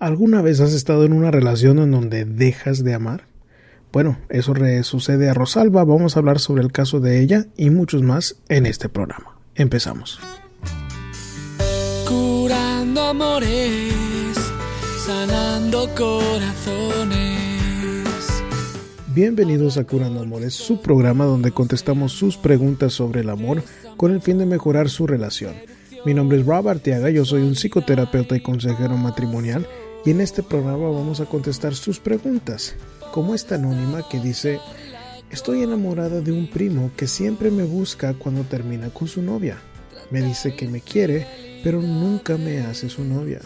¿Alguna vez has estado en una relación en donde dejas de amar? Bueno, eso sucede a Rosalba. Vamos a hablar sobre el caso de ella y muchos más en este programa. Empezamos. Curando amores, sanando corazones. Bienvenidos a Curando Amores, su programa donde contestamos sus preguntas sobre el amor con el fin de mejorar su relación. Mi nombre es Rob Arteaga, yo soy un psicoterapeuta y consejero matrimonial y en este programa vamos a contestar sus preguntas, como esta anónima que dice, estoy enamorada de un primo que siempre me busca cuando termina con su novia. Me dice que me quiere, pero nunca me hace su novia.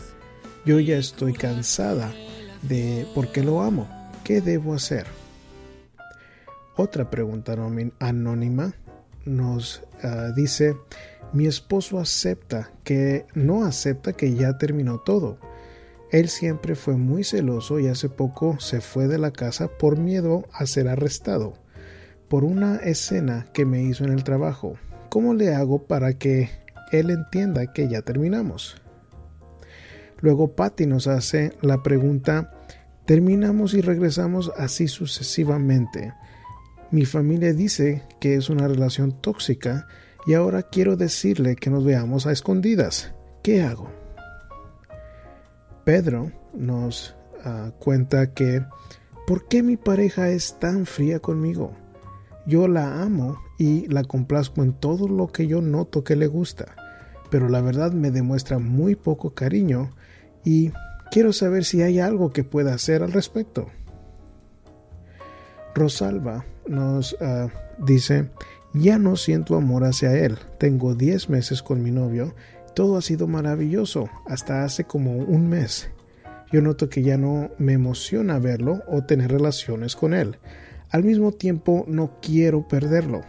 Yo ya estoy cansada de por qué lo amo. ¿Qué debo hacer? Otra pregunta anónima nos ah, dice, mi esposo acepta que no acepta que ya terminó todo él siempre fue muy celoso y hace poco se fue de la casa por miedo a ser arrestado por una escena que me hizo en el trabajo. ¿Cómo le hago para que él entienda que ya terminamos? Luego Patty nos hace la pregunta, terminamos y regresamos así sucesivamente. Mi familia dice que es una relación tóxica y ahora quiero decirle que nos veamos a escondidas. ¿Qué hago? Pedro nos ah, cuenta que ¿por qué mi pareja es tan fría conmigo? Yo la amo y la complazco en todo lo que yo noto que le gusta, pero la verdad me demuestra muy poco cariño y quiero saber si hay algo que pueda hacer al respecto. Rosalba nos ah, dice, ya no siento amor hacia él, tengo 10 meses con mi novio todo ha sido maravilloso hasta hace como un mes. Yo noto que ya no me emociona verlo o tener relaciones con él. Al mismo tiempo no quiero perderlo.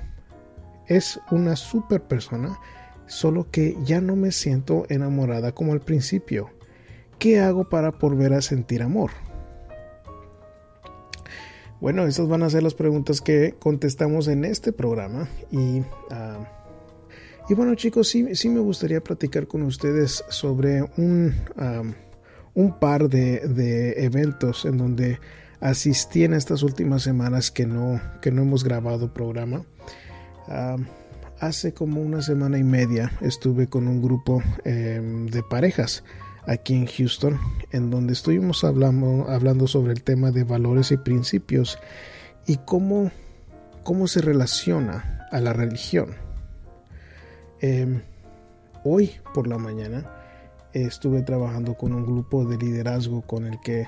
Es una super persona, solo que ya no me siento enamorada como al principio. ¿Qué hago para volver a sentir amor? Bueno, esas van a ser las preguntas que contestamos en este programa y ah, y bueno chicos, sí, sí me gustaría platicar con ustedes sobre un, un par de, eventos en donde asistí en estas últimas semanas que no, que no hemos grabado programa. hace como una semana y media estuve con un grupo em, de parejas aquí en Houston, en donde estuvimos hablando, hablando sobre el tema de valores y principios y cómo, cómo se relaciona a la religión. Em, hoy por la mañana estuve trabajando con un grupo de liderazgo con el que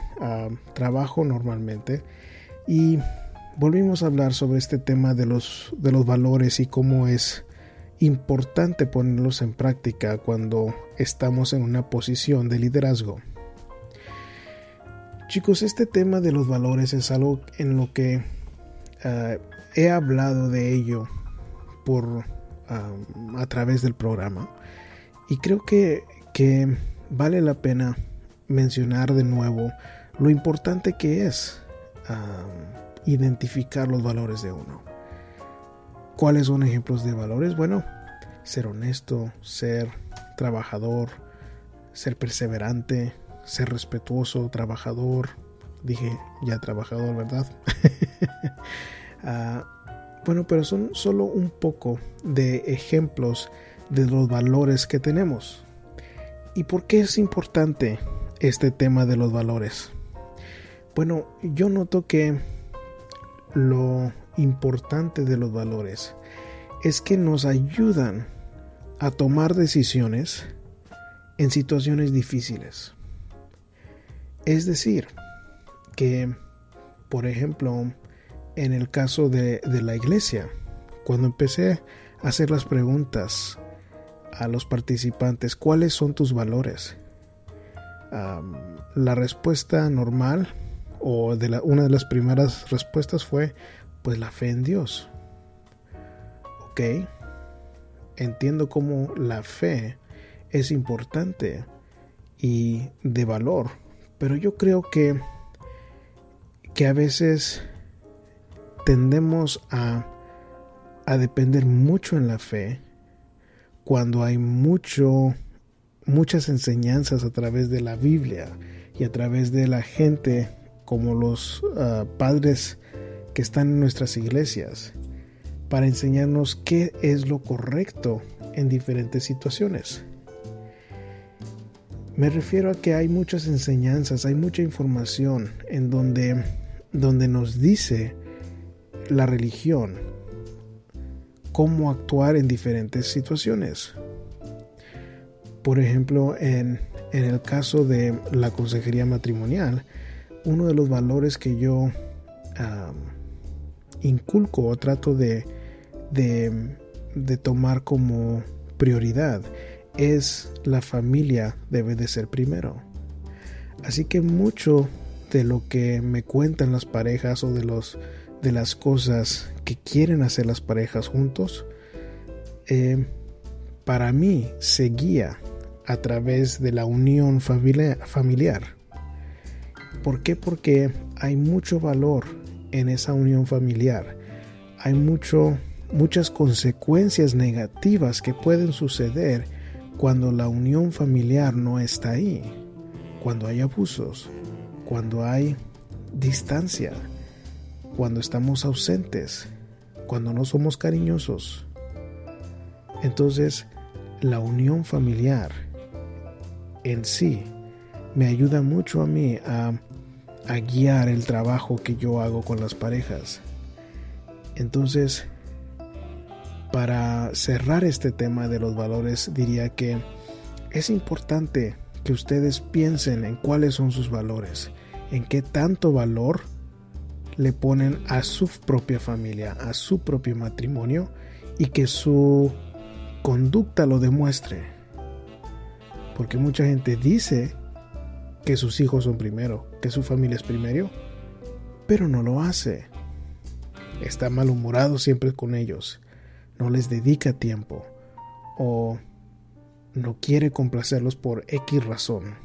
trabajo normalmente y volvimos a hablar sobre este tema de los, de los valores y cómo es importante ponerlos en práctica cuando estamos en una posición de liderazgo. Chicos, este tema de los valores es algo en lo que ah, he hablado de ello por a través del programa. Y creo que, que vale la pena mencionar de nuevo lo importante que es identificar los valores de uno. ¿Cuáles son ejemplos de valores? Bueno, ser honesto, ser trabajador, ser perseverante, ser respetuoso, trabajador. Dije ya trabajador, ¿verdad? Ah, bueno, pero son solo un poco de ejemplos de los valores que tenemos. ¿Y por qué es importante este tema de los valores? Bueno, yo noto que lo importante de los valores es que nos ayudan a tomar decisiones en situaciones difíciles. Es decir, que, por ejemplo, en el caso de, la iglesia, cuando empecé a hacer las preguntas a los participantes, ¿cuáles son tus valores? la respuesta normal o de una de las primeras respuestas fue pues la fe en Dios. Ok, entiendo cómo la fe es importante y de valor, pero yo creo que, que a veces tendemos a, a depender mucho en la fe cuando hay mucho, muchas enseñanzas a través de la Biblia y a través de la gente como los ah, padres que están en nuestras iglesias para enseñarnos qué es lo correcto en diferentes situaciones. Me refiero a que hay muchas enseñanzas, hay mucha información en donde, donde nos dice la religión cómo actuar en diferentes situaciones. Por ejemplo, en, el caso de la consejería matrimonial, uno de los valores que yo inculco o trato de, de tomar como prioridad es la familia debe de ser primero. Así que mucho de lo que me cuentan las parejas o de los de las cosas que quieren hacer las parejas juntos, eh, para mí se guía a través de la unión familiar. ¿Por qué? Porque hay mucho valor en esa unión familiar. Hay mucho, muchas consecuencias negativas que pueden suceder cuando la unión familiar no está ahí, cuando hay abusos, cuando hay distancia, cuando estamos ausentes, cuando no somos cariñosos. Entonces, la unión familiar en sí me ayuda mucho a mí a, guiar el trabajo que yo hago con las parejas. Entonces, para cerrar este tema de los valores, diría que es importante que ustedes piensen en cuáles son sus valores, en qué tanto valor le ponen a su propia familia, a su propio matrimonio y que su conducta lo demuestre. Porque mucha gente dice que sus hijos son primero, que su familia es primero, pero no lo hace. Está malhumorado siempre con ellos no les dedica tiempo o no quiere complacerlos por X razón.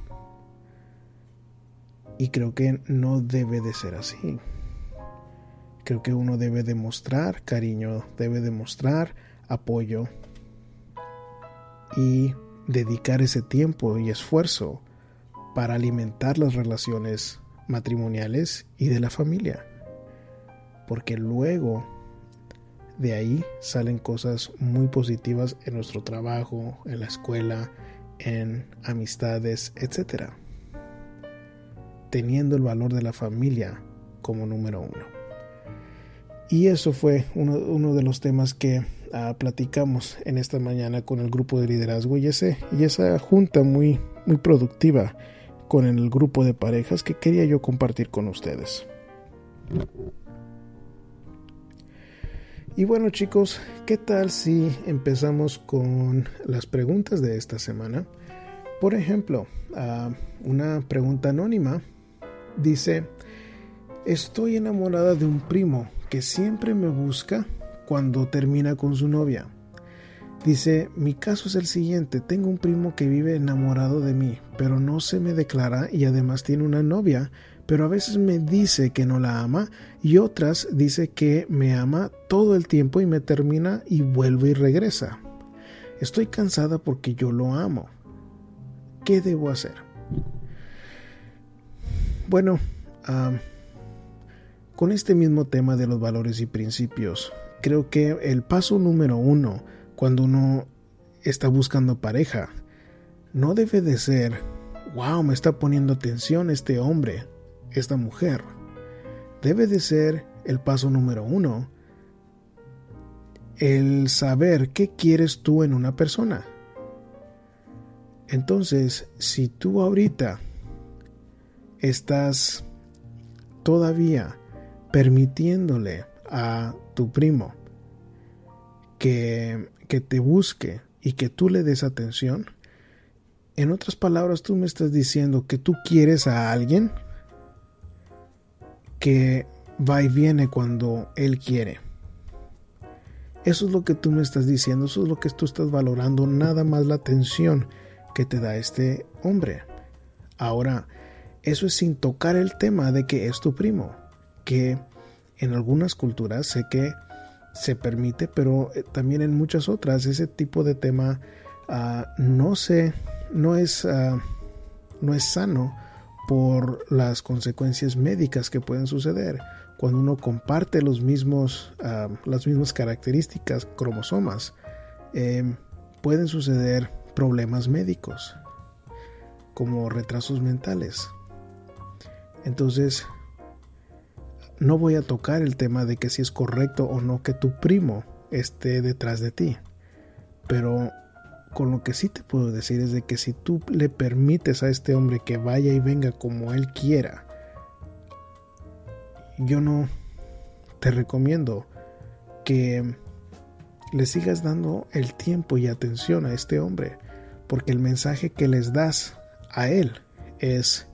Y creo que no debe de ser así. Creo que uno debe demostrar cariño, debe demostrar apoyo y dedicar ese tiempo y esfuerzo para alimentar las relaciones matrimoniales y de la familia. Porque luego de ahí salen cosas muy positivas en nuestro trabajo, en la escuela, en amistades, etc. Teniendo el valor de la familia como número uno. Y eso fue uno, de los temas que ah, platicamos en esta mañana con el grupo de liderazgo y, y esa junta muy, muy productiva con el grupo de parejas que quería yo compartir con ustedes. Y bueno chicos, ¿qué tal si empezamos con las preguntas de esta semana? Por ejemplo, una pregunta anónima dice, estoy enamorada de un primo que siempre me busca cuando termina con su novia. Dice, mi caso es el siguiente, tengo un primo que vive enamorado de mí, pero no se me declara y además tiene una novia pero a veces me dice que no la ama y otras dice que me ama todo el tiempo y me termina y vuelve y regresa. Estoy cansada porque yo lo amo. ¿Qué debo hacer? Bueno, con este mismo tema de los valores y principios, creo que el paso número uno cuando uno está buscando pareja no debe de ser, wow, me está poniendo atención este hombre esta mujer, debe de ser el paso número uno, el saber qué quieres tú en una persona. Entonces, si tú ahorita estás todavía permitiéndole a tu primo que, que te busque y que tú le des atención, en otras palabras, tú me estás diciendo que tú quieres a alguien que va y viene cuando Él quiere. Eso es lo que tú me estás diciendo, eso es lo que tú estás valorando, nada más la atención que te da este hombre. Ahora, eso es sin tocar el tema de que es tu primo, que en algunas culturas sé que se permite, pero eh, también en muchas otras ese tipo de tema ah, no se, no es, ah, no es sano por las consecuencias médicas que pueden suceder cuando uno comparte los mismos, ah, las mismas características, cromosomas, em, pueden suceder problemas médicos, como retrasos mentales. Entonces, no voy a tocar el tema de que si es correcto o no que tu primo esté detrás de ti, pero con lo que sí te puedo decir es de que si tú le permites a este hombre que vaya y venga como él quiera, yo no te recomiendo que le sigas dando el tiempo y atención a este hombre, porque el mensaje que les das a él es,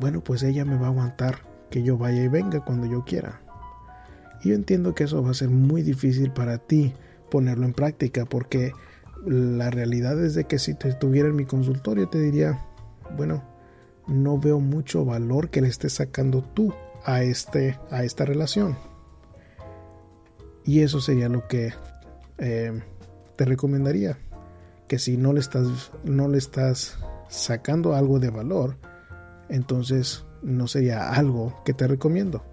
bueno, pues ella me va a aguantar que yo vaya y venga cuando yo quiera. Y yo entiendo que eso va a ser muy difícil para ti ponerlo en práctica, porque la realidad es de que si te estuviera en mi consultorio te diría, bueno, no veo mucho valor que le estés sacando tú a, este, a esta relación. Y eso sería lo que eh, te recomendaría. Que si no le, estás, no le estás sacando algo de valor, entonces no sería algo que te recomiendo.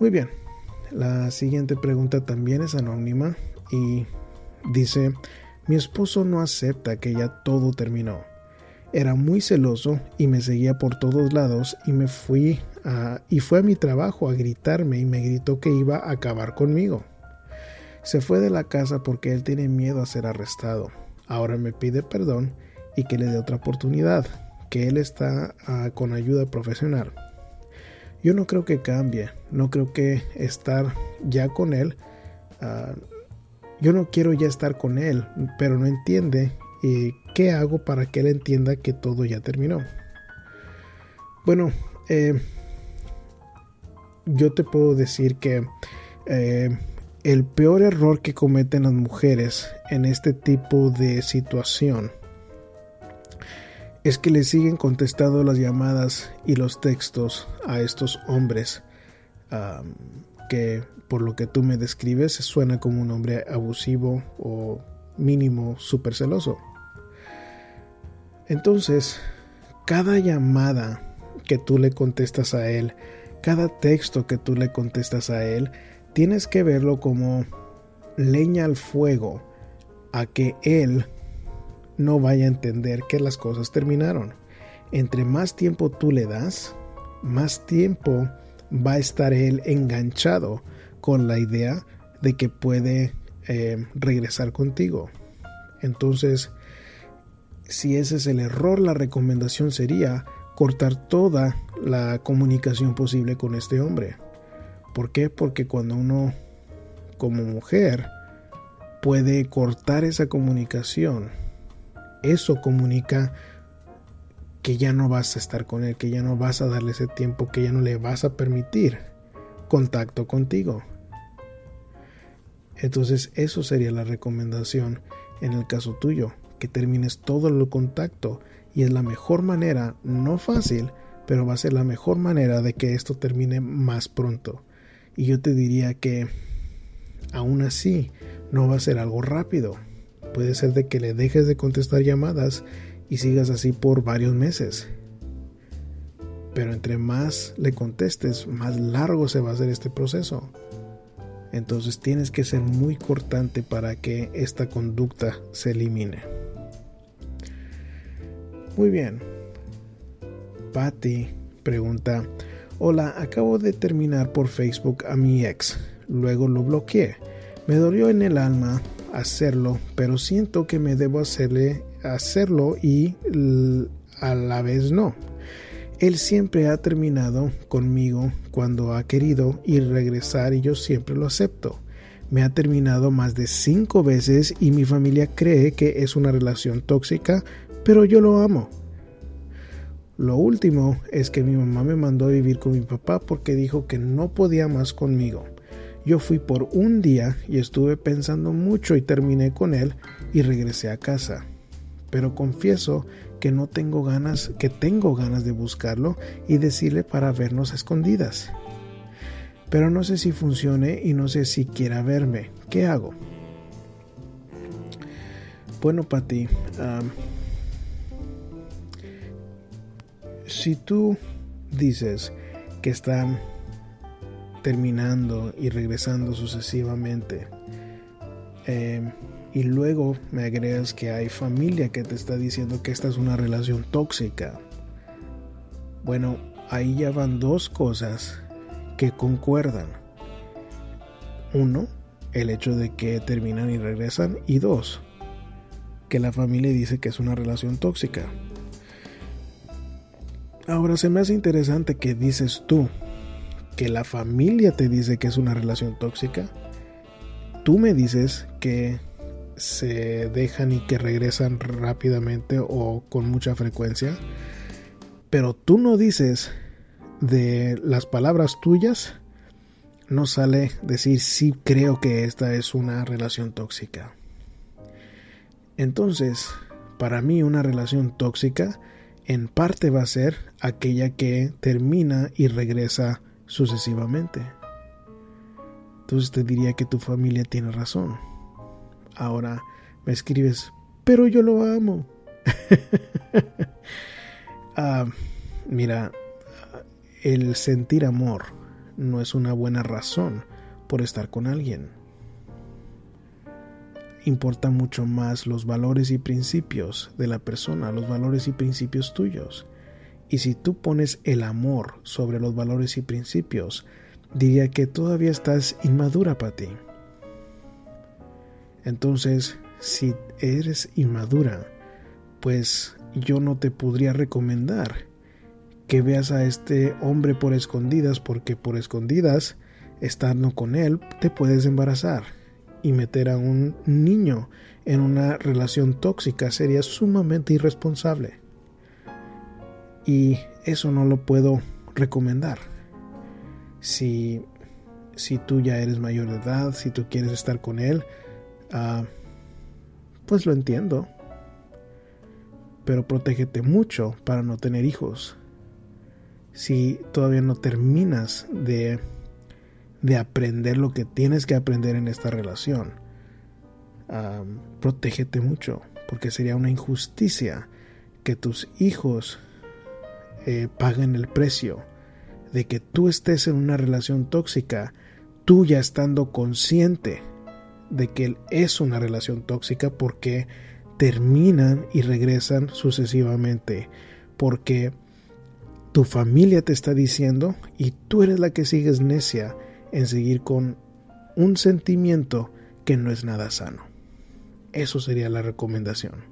Muy bien, la siguiente pregunta también es anónima y dice, mi esposo no acepta que ya todo terminó. Era muy celoso y me seguía por todos lados y me fui a, y fue a mi trabajo a gritarme y me gritó que iba a acabar conmigo. Se fue de la casa porque él tiene miedo a ser arrestado. Ahora me pide perdón y que le dé otra oportunidad, que él está ah, con ayuda profesional. Yo no creo que cambie, no creo que estar ya con él, ah, yo no quiero ya estar con él, pero no entiende ¿Y qué hago para que él entienda que todo ya terminó? Bueno, eh, yo te puedo decir que eh, el peor error que cometen las mujeres en este tipo de situación es que le siguen contestando las llamadas y los textos a estos hombres que por lo que tú me describes suena como un hombre abusivo o mínimo súper celoso. Entonces, cada llamada que tú le contestas a él, cada texto que tú le contestas a él, tienes que verlo como leña al fuego a que él no vaya a entender que las cosas terminaron. Entre más tiempo tú le das, más tiempo va a estar él enganchado con la idea de que puede eh, regresar contigo. Entonces, si ese es el error, la recomendación sería cortar toda la comunicación posible con este hombre. ¿Por qué? Porque cuando uno como mujer puede cortar esa comunicación, eso comunica que ya no vas a estar con él, que ya no vas a darle ese tiempo, que ya no le vas a permitir contacto contigo. Entonces eso sería la recomendación en el caso tuyo que termines todo el contacto y es la mejor manera, no fácil, pero va a ser la mejor manera de que esto termine más pronto. Y yo te diría que aún así no va a ser algo rápido. Puede ser de que le dejes de contestar llamadas y sigas así por varios meses. Pero entre más le contestes, más largo se va a hacer este proceso. Entonces tienes que ser muy cortante para que esta conducta se elimine. Muy bien. Patty pregunta, hola, acabo de terminar por Facebook a mi ex, luego lo bloqueé. Me dolió en el alma hacerlo, pero siento que me debo hacerle hacerlo y a la vez no. Él siempre ha terminado conmigo cuando ha querido ir regresar y yo siempre lo acepto. Me ha terminado más de cinco veces y mi familia cree que es una relación tóxica, pero yo lo amo. Lo último es que mi mamá me mandó a vivir con mi papá porque dijo que no podía más conmigo. Yo fui por un día y estuve pensando mucho y terminé con él y regresé a casa. Pero confieso que no tengo ganas, que tengo ganas de buscarlo y decirle para vernos a escondidas. Pero no sé si funcione y no sé si quiera verme. ¿Qué hago? Bueno, Pati, si tú dices que están terminando y regresando sucesivamente, eh, y luego me agregas que hay familia que te está diciendo que esta es una relación tóxica, bueno, ahí ya van dos cosas que concuerdan. Uno, el hecho de que terminan y regresan. Y dos, que la familia dice que es una relación tóxica. Ahora se me hace interesante que dices tú que la familia te dice que es una relación tóxica. Tú me dices que se dejan y que regresan rápidamente o con mucha frecuencia. Pero tú no dices de las palabras tuyas, no sale decir sí creo que esta es una relación tóxica. Entonces, para mí una relación tóxica en parte va a ser aquella que termina y regresa sucesivamente. Entonces te diría que tu familia tiene razón. Ahora me escribes, pero yo lo amo. Ah, mira, el sentir amor no es una buena razón por estar con alguien. Importa mucho más los valores y principios de la persona, los valores y principios tuyos. Y si tú pones el amor sobre los valores y principios, diría que todavía estás inmadura para ti. Entonces, si eres inmadura, pues yo no te podría recomendar que veas a este hombre por escondidas, porque por escondidas, estando con él, te puedes embarazar y meter a un niño en una relación tóxica sería sumamente irresponsable. Y eso no lo puedo recomendar. Si, si tú ya eres mayor de edad, si tú quieres estar con él, ah, pues lo entiendo pero protégete mucho para no tener hijos. Si todavía no terminas de, de aprender lo que tienes que aprender en esta relación, protégete mucho, porque sería una injusticia que tus hijos eh, paguen el precio de que tú estés en una relación tóxica, tú ya estando consciente de que es una relación tóxica porque terminan y regresan sucesivamente, porque tu familia te está diciendo y tú eres la que sigues necia en seguir con un sentimiento que no es nada sano. Eso sería la recomendación.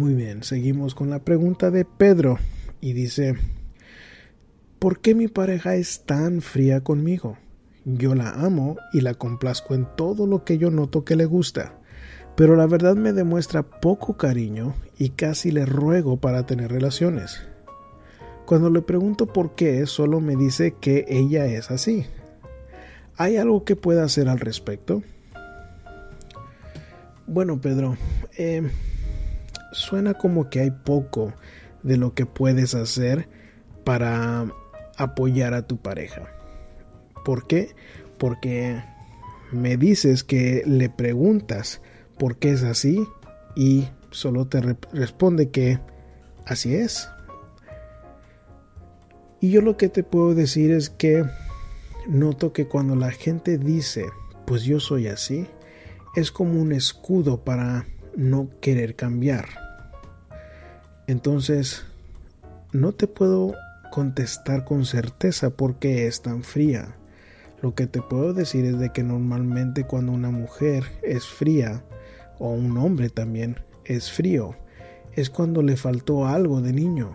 Muy bien, seguimos con la pregunta de Pedro y dice, ¿por qué mi pareja es tan fría conmigo? Yo la amo y la complazco en todo lo que yo noto que le gusta, pero la verdad me demuestra poco cariño y casi le ruego para tener relaciones. Cuando le pregunto por qué, solo me dice que ella es así. ¿Hay algo que pueda hacer al respecto? Bueno, Pedro, eh, suena como que hay poco de lo que puedes hacer para apoyar a tu pareja. ¿Por qué? Porque me dices que le preguntas por qué es así y solo te responde que así es. Y yo lo que te puedo decir es que noto que cuando la gente dice, pues yo soy así, es como un escudo para no querer cambiar. Entonces, no te puedo contestar con certeza por qué es tan fría. Lo que te puedo decir es de que normalmente cuando una mujer es fría, o un hombre también es frío, es cuando le faltó algo de niño.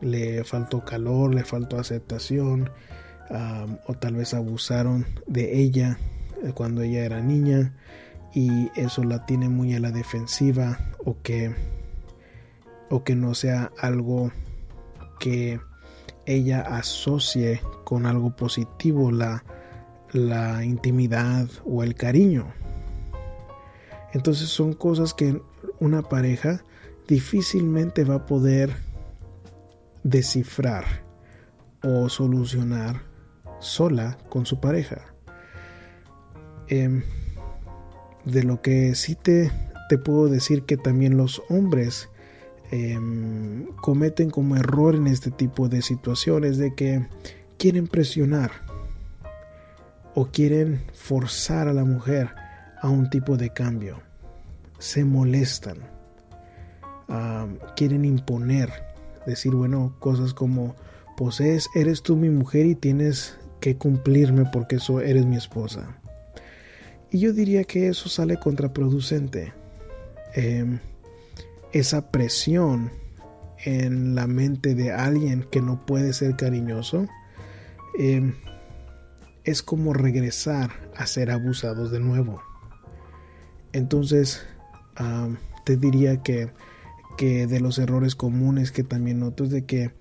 Le faltó calor, le faltó aceptación, o tal vez abusaron de ella eh, cuando ella era niña y eso la tiene muy a la defensiva o que o que no sea algo que ella asocie con algo positivo la, la intimidad o el cariño. Entonces son cosas que una pareja difícilmente va a poder descifrar o solucionar sola con su pareja. Em, de lo que sí te, te puedo decir que también los hombres em, cometen como error en este tipo de situaciones de que quieren presionar o quieren forzar a la mujer a un tipo de cambio. Se molestan, quieren imponer, decir, bueno, cosas como, pues eres tú mi mujer y tienes que cumplirme porque eso eres mi esposa. Y yo diría que eso sale contraproducente. Em, esa presión en la mente de alguien que no puede ser cariñoso em, es como regresar a ser abusados de nuevo. Entonces, te diría que, que, de los errores comunes que también noto es de que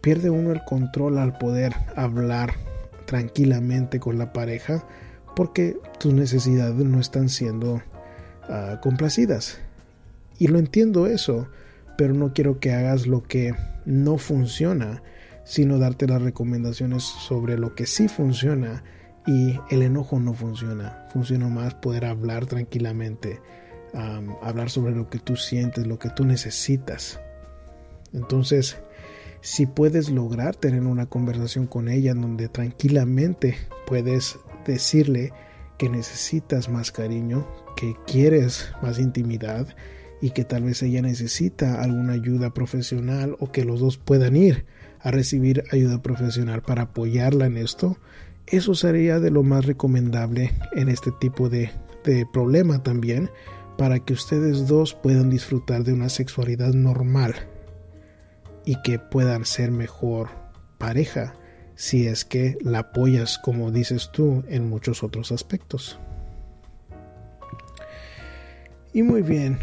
pierde uno el control al poder hablar tranquilamente con la pareja porque tus necesidades no están siendo ah, complacidas. Y lo entiendo eso, pero no quiero que hagas lo que no funciona, sino darte las recomendaciones sobre lo que sí funciona y el enojo no funciona. Funciona más poder hablar tranquilamente, hablar sobre lo que tú sientes, lo que tú necesitas. Entonces, si puedes lograr tener una conversación con ella en donde tranquilamente puedes decirle que necesitas más cariño, que quieres más intimidad y que tal vez ella necesita alguna ayuda profesional o que los dos puedan ir a recibir ayuda profesional para apoyarla en esto, eso sería de lo más recomendable en este tipo de, problema también para que ustedes dos puedan disfrutar de una sexualidad normal y que puedan ser mejor pareja si es que la apoyas como dices tú en muchos otros aspectos. Y muy bien.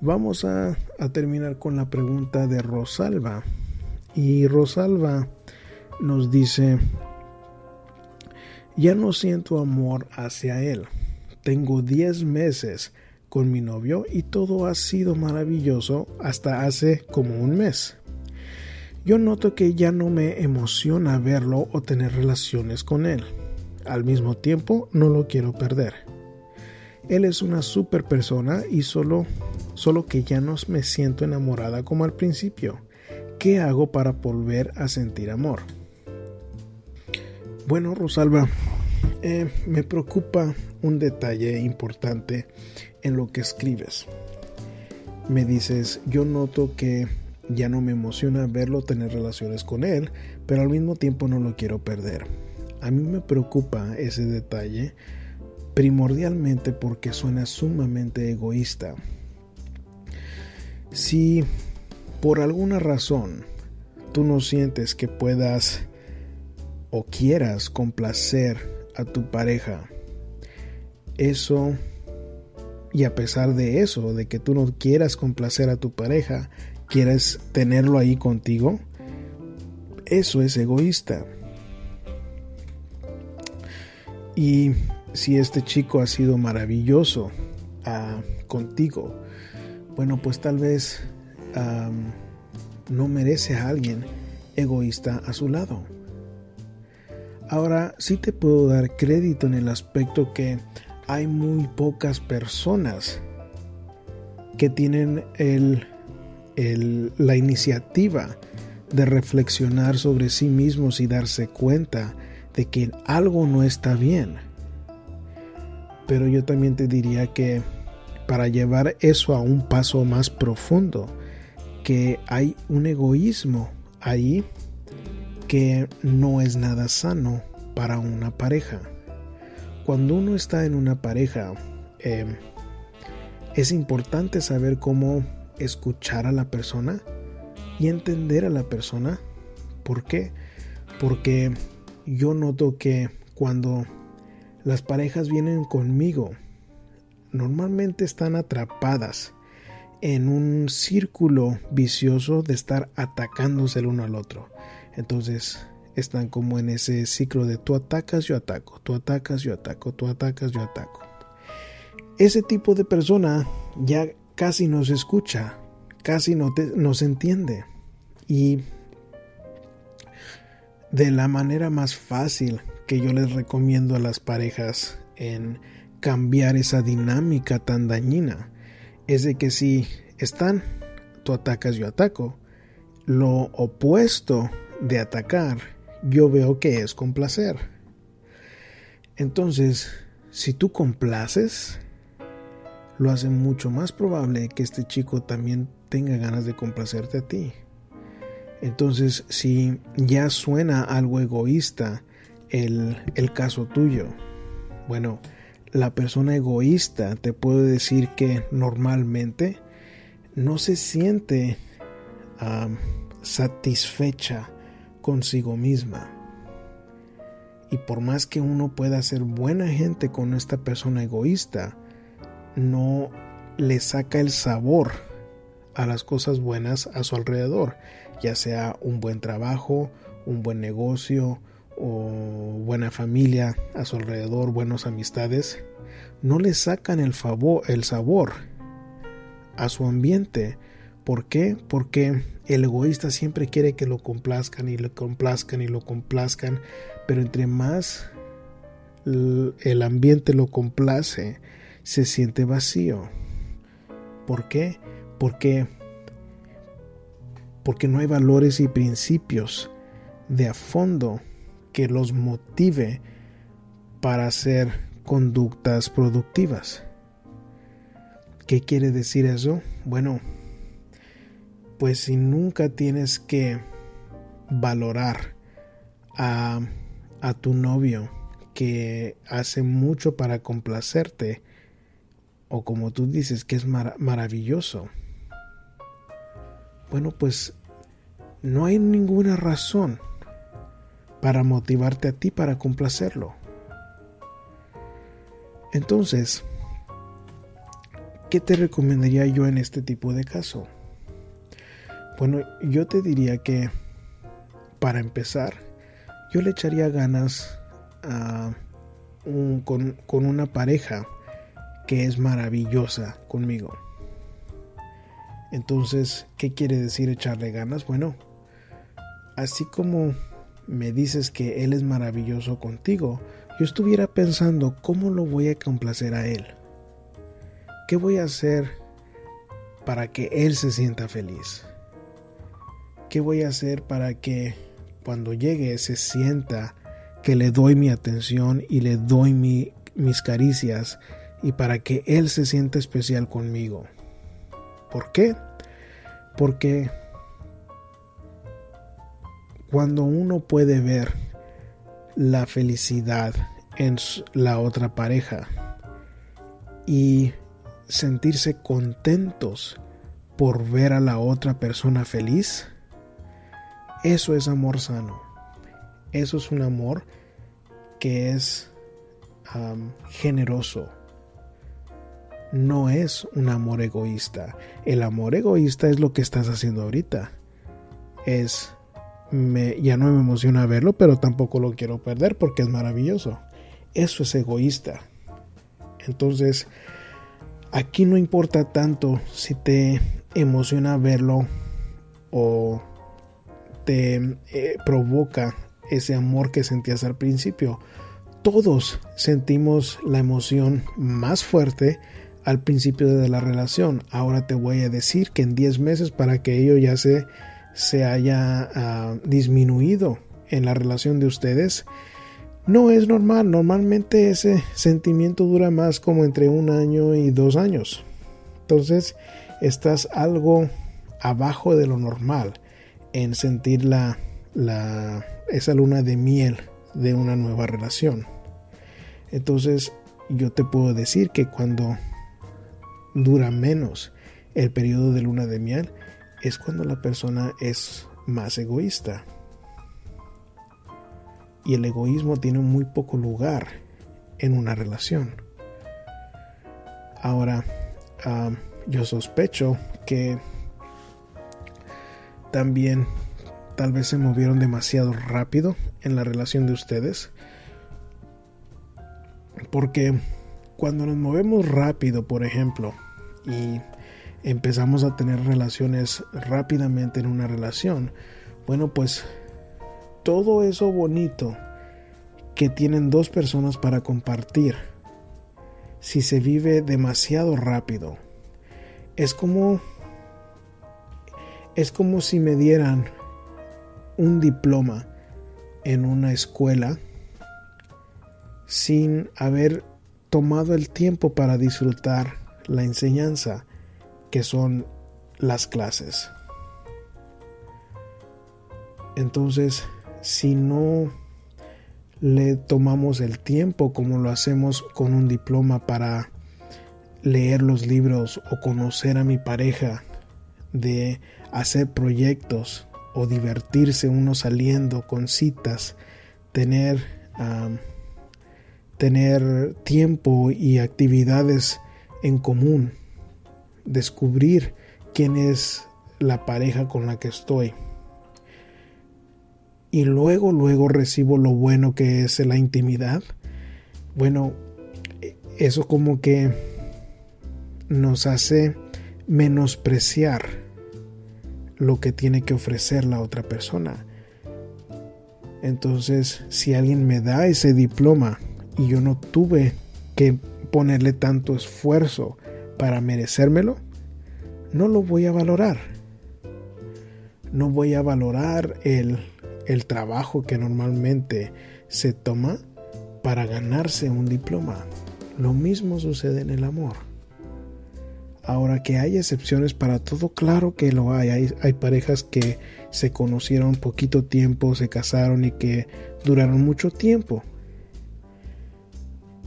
Vamos a, terminar con la pregunta de Rosalba. Y Rosalba nos dice, ya no siento amor hacia él. Tengo 10 meses con mi novio y todo ha sido maravilloso hasta hace como un mes. Yo noto que ya no me emociona verlo o tener relaciones con él. Al mismo tiempo, no lo quiero perder. Él es una super persona y solo, solo que ya no me siento enamorada como al principio. ¿Qué hago para volver a sentir amor? Bueno, Rosalba, eh, me preocupa un detalle importante en lo que escribes. Me dices, yo noto que ya no me emociona verlo tener relaciones con él, pero al mismo tiempo no lo quiero perder. A mí me preocupa ese detalle primordialmente porque suena sumamente egoísta. Si por alguna razón tú no sientes que puedas o quieras complacer a tu pareja, eso y a pesar de eso, de que tú no quieras complacer a tu pareja, quieres tenerlo ahí contigo, eso es egoísta. Y si este chico ha sido maravilloso ah, contigo, bueno, pues tal vez no merece a alguien egoísta a su lado. Ahora sí te puedo dar crédito en el aspecto que hay muy pocas personas que tienen la iniciativa de reflexionar sobre sí mismos y darse cuenta de que algo no está bien. Pero yo también te diría que para llevar eso a un paso más profundo, que hay un egoísmo ahí que no es nada sano para una pareja cuando uno está en una pareja, em, es importante saber cómo escuchar a la persona y entender a la persona. ¿Por qué? Porque yo noto que cuando las parejas vienen conmigo, normalmente están atrapadas en un círculo vicioso de estar atacándose el uno al otro. Entonces, están como en ese ciclo de tú atacas, yo ataco, tú atacas, yo ataco, tú atacas, yo ataco. Ese tipo de persona ya casi no se escucha, casi no, te, no se entiende. Y de la manera más fácil que yo les recomiendo a las parejas en cambiar esa dinámica tan dañina. Es de que si están, tú atacas, yo ataco. Lo opuesto de atacar, yo veo que es complacer. Entonces, si tú complaces, lo hace mucho más probable que este chico también tenga ganas de complacerte a ti. Entonces, si ya suena algo egoísta el, el caso tuyo, bueno, la persona egoísta te puede decir que normalmente no se siente satisfecha consigo misma. Y por más que uno pueda ser buena gente con esta persona egoísta, no le saca el sabor a las cosas buenas a su alrededor, ya sea un buen trabajo, un buen negocio, o buena familia a su alrededor, buenas amistades, no le sacan el, favor, el sabor a su ambiente. ¿Por qué? Porque el egoísta siempre quiere que lo complazcan y lo complazcan y lo complazcan, pero entre más el ambiente lo complace, se siente vacío. ¿Por qué? Porque porque no hay valores y principios de a fondo que los motive para hacer conductas productivas. ¿Qué quiere decir eso? Bueno, pues si nunca tienes que valorar a, a tu novio que hace mucho para complacerte, o como tú dices que es maravilloso, bueno, pues no hay ninguna razón para motivarte a ti para complacerlo. Entonces, ¿qué te recomendaría yo en este tipo de caso? Bueno, yo te diría que para empezar, yo le echaría ganas con, con una pareja que es maravillosa conmigo. Entonces, ¿qué quiere decir echarle ganas? Bueno, así como me dices que Él es maravilloso contigo, yo estuviera pensando cómo lo voy a complacer a Él. ¿Qué voy a hacer para que Él se sienta feliz? ¿Qué voy a hacer para que cuando llegue se sienta que le doy mi atención y le doy mis caricias y para que Él se sienta especial conmigo? ¿Por qué? Porque cuando uno puede ver la felicidad en la otra pareja y sentirse contentos por ver a la otra persona feliz, eso es amor sano. Eso es un amor que es generoso. No es un amor egoísta. El amor egoísta es lo que estás haciendo ahorita. Es ya no me emociona verlo, pero tampoco lo quiero perder porque es maravilloso. Eso es egoísta. Entonces, aquí no importa tanto si te emociona verlo o te eh, provoca ese amor que sentías al principio. Todos sentimos la emoción más fuerte al principio de la relación. Ahora te voy a decir que en 10 meses para que ello ya se se haya ah, disminuido en la relación de ustedes, no es normal. Normalmente ese sentimiento dura más como entre un año y dos años. Entonces estás algo abajo de lo normal en sentir la, la, esa luna de miel de una nueva relación. Entonces yo te puedo decir que cuando dura menos el periodo de luna de miel, es cuando la persona es más egoísta. Y el egoísmo tiene muy poco lugar en una relación. Ahora, yo sospecho que también tal vez se movieron demasiado rápido en la relación de ustedes. Porque cuando nos movemos rápido, por ejemplo, y empezamos a tener relaciones rápidamente en una relación, bueno, pues todo eso bonito que tienen dos personas para compartir si se vive demasiado rápido. Es como es como si me dieran un diploma en una escuela sin haber tomado el tiempo para disfrutar la enseñanza que son las clases. Entonces, si no le tomamos el tiempo como lo hacemos con un diploma para leer los libros o conocer a mi pareja, de hacer proyectos o divertirse uno saliendo con citas, tener, tener tiempo y actividades en común, descubrir quién es la pareja con la que estoy. Y luego, luego recibo lo bueno que es la intimidad. Bueno, eso como que nos hace menospreciar lo que tiene que ofrecer la otra persona. Entonces, si alguien me da ese diploma y yo no tuve que ponerle tanto esfuerzo para merecérmelo, no lo voy a valorar. No voy a valorar el, el trabajo que normalmente se toma para ganarse un diploma. Lo mismo sucede en el amor. Ahora que hay excepciones para todo, claro que lo hay. hay. parejas que se conocieron poquito tiempo, se casaron y que duraron mucho tiempo.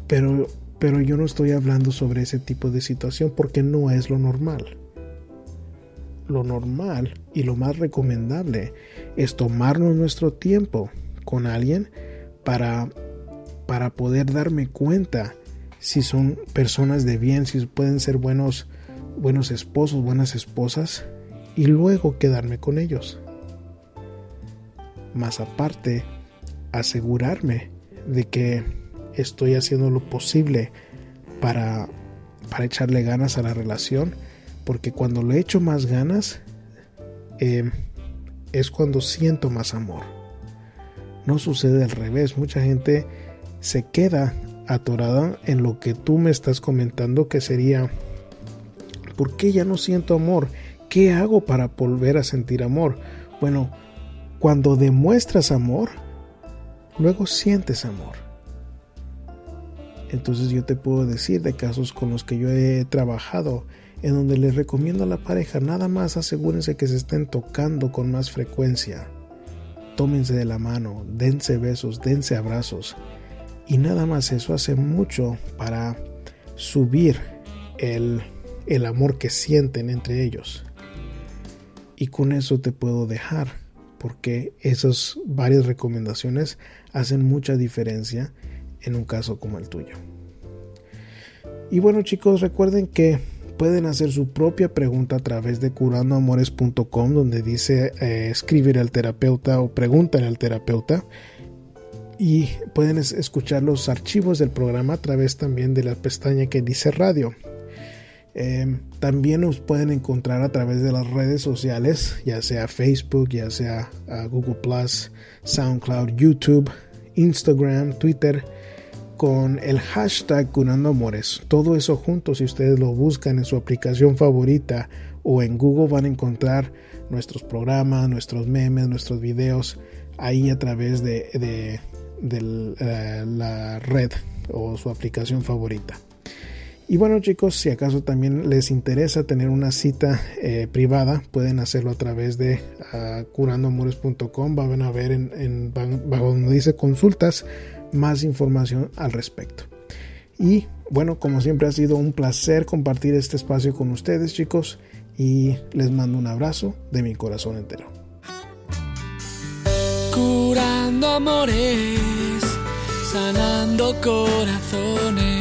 Pero, pero yo no estoy hablando sobre ese tipo de situación porque no es lo normal. Lo normal y lo más recomendable es tomarnos nuestro tiempo con alguien para, para poder darme cuenta si son personas de bien, si pueden ser buenos buenos esposos, buenas esposas y luego quedarme con ellos. Más aparte, asegurarme de que estoy haciendo lo posible para, para echarle ganas a la relación, porque cuando le echo más ganas, em, es cuando siento más amor. No sucede al revés, mucha gente se queda atorada en lo que tú me estás comentando que sería ¿Por qué ya no siento amor? ¿Qué hago para volver a sentir amor? Bueno, cuando demuestras amor, luego sientes amor. Entonces yo te puedo decir de casos con los que yo he trabajado, en donde les recomiendo a la pareja, nada más asegúrense que se estén tocando con más frecuencia. Tómense de la mano, dense besos, dense abrazos. Y nada más eso hace mucho para subir el el amor que sienten entre ellos. Y con eso te puedo dejar, porque esas varias recomendaciones hacen mucha diferencia en un caso como el tuyo. Y bueno chicos, recuerden que pueden hacer su propia pregunta a través de curandoamores.com donde dice eh, escribir al terapeuta o preguntar al terapeuta y pueden escuchar los archivos del programa a través también de la pestaña que dice radio. Em, también nos pueden encontrar a través de las redes sociales, ya sea Facebook, ya sea ah, Google Plus, SoundCloud, YouTube, Instagram, Twitter, con el hashtag Curando Amores. Todo eso junto, si ustedes lo buscan en su aplicación favorita o en Google, van a encontrar nuestros programas, nuestros memes, nuestros videos ahí a través de, eh, la red o su aplicación favorita. Y bueno chicos, si acaso también les interesa tener una cita eh, privada, pueden hacerlo a través de uh, curandoamores.com. Van a ver en, bajo donde dice consultas más información al respecto. Y bueno, como siempre ha sido un placer compartir este espacio con ustedes chicos y les mando un abrazo de mi corazón entero. Curando amores, sanando corazones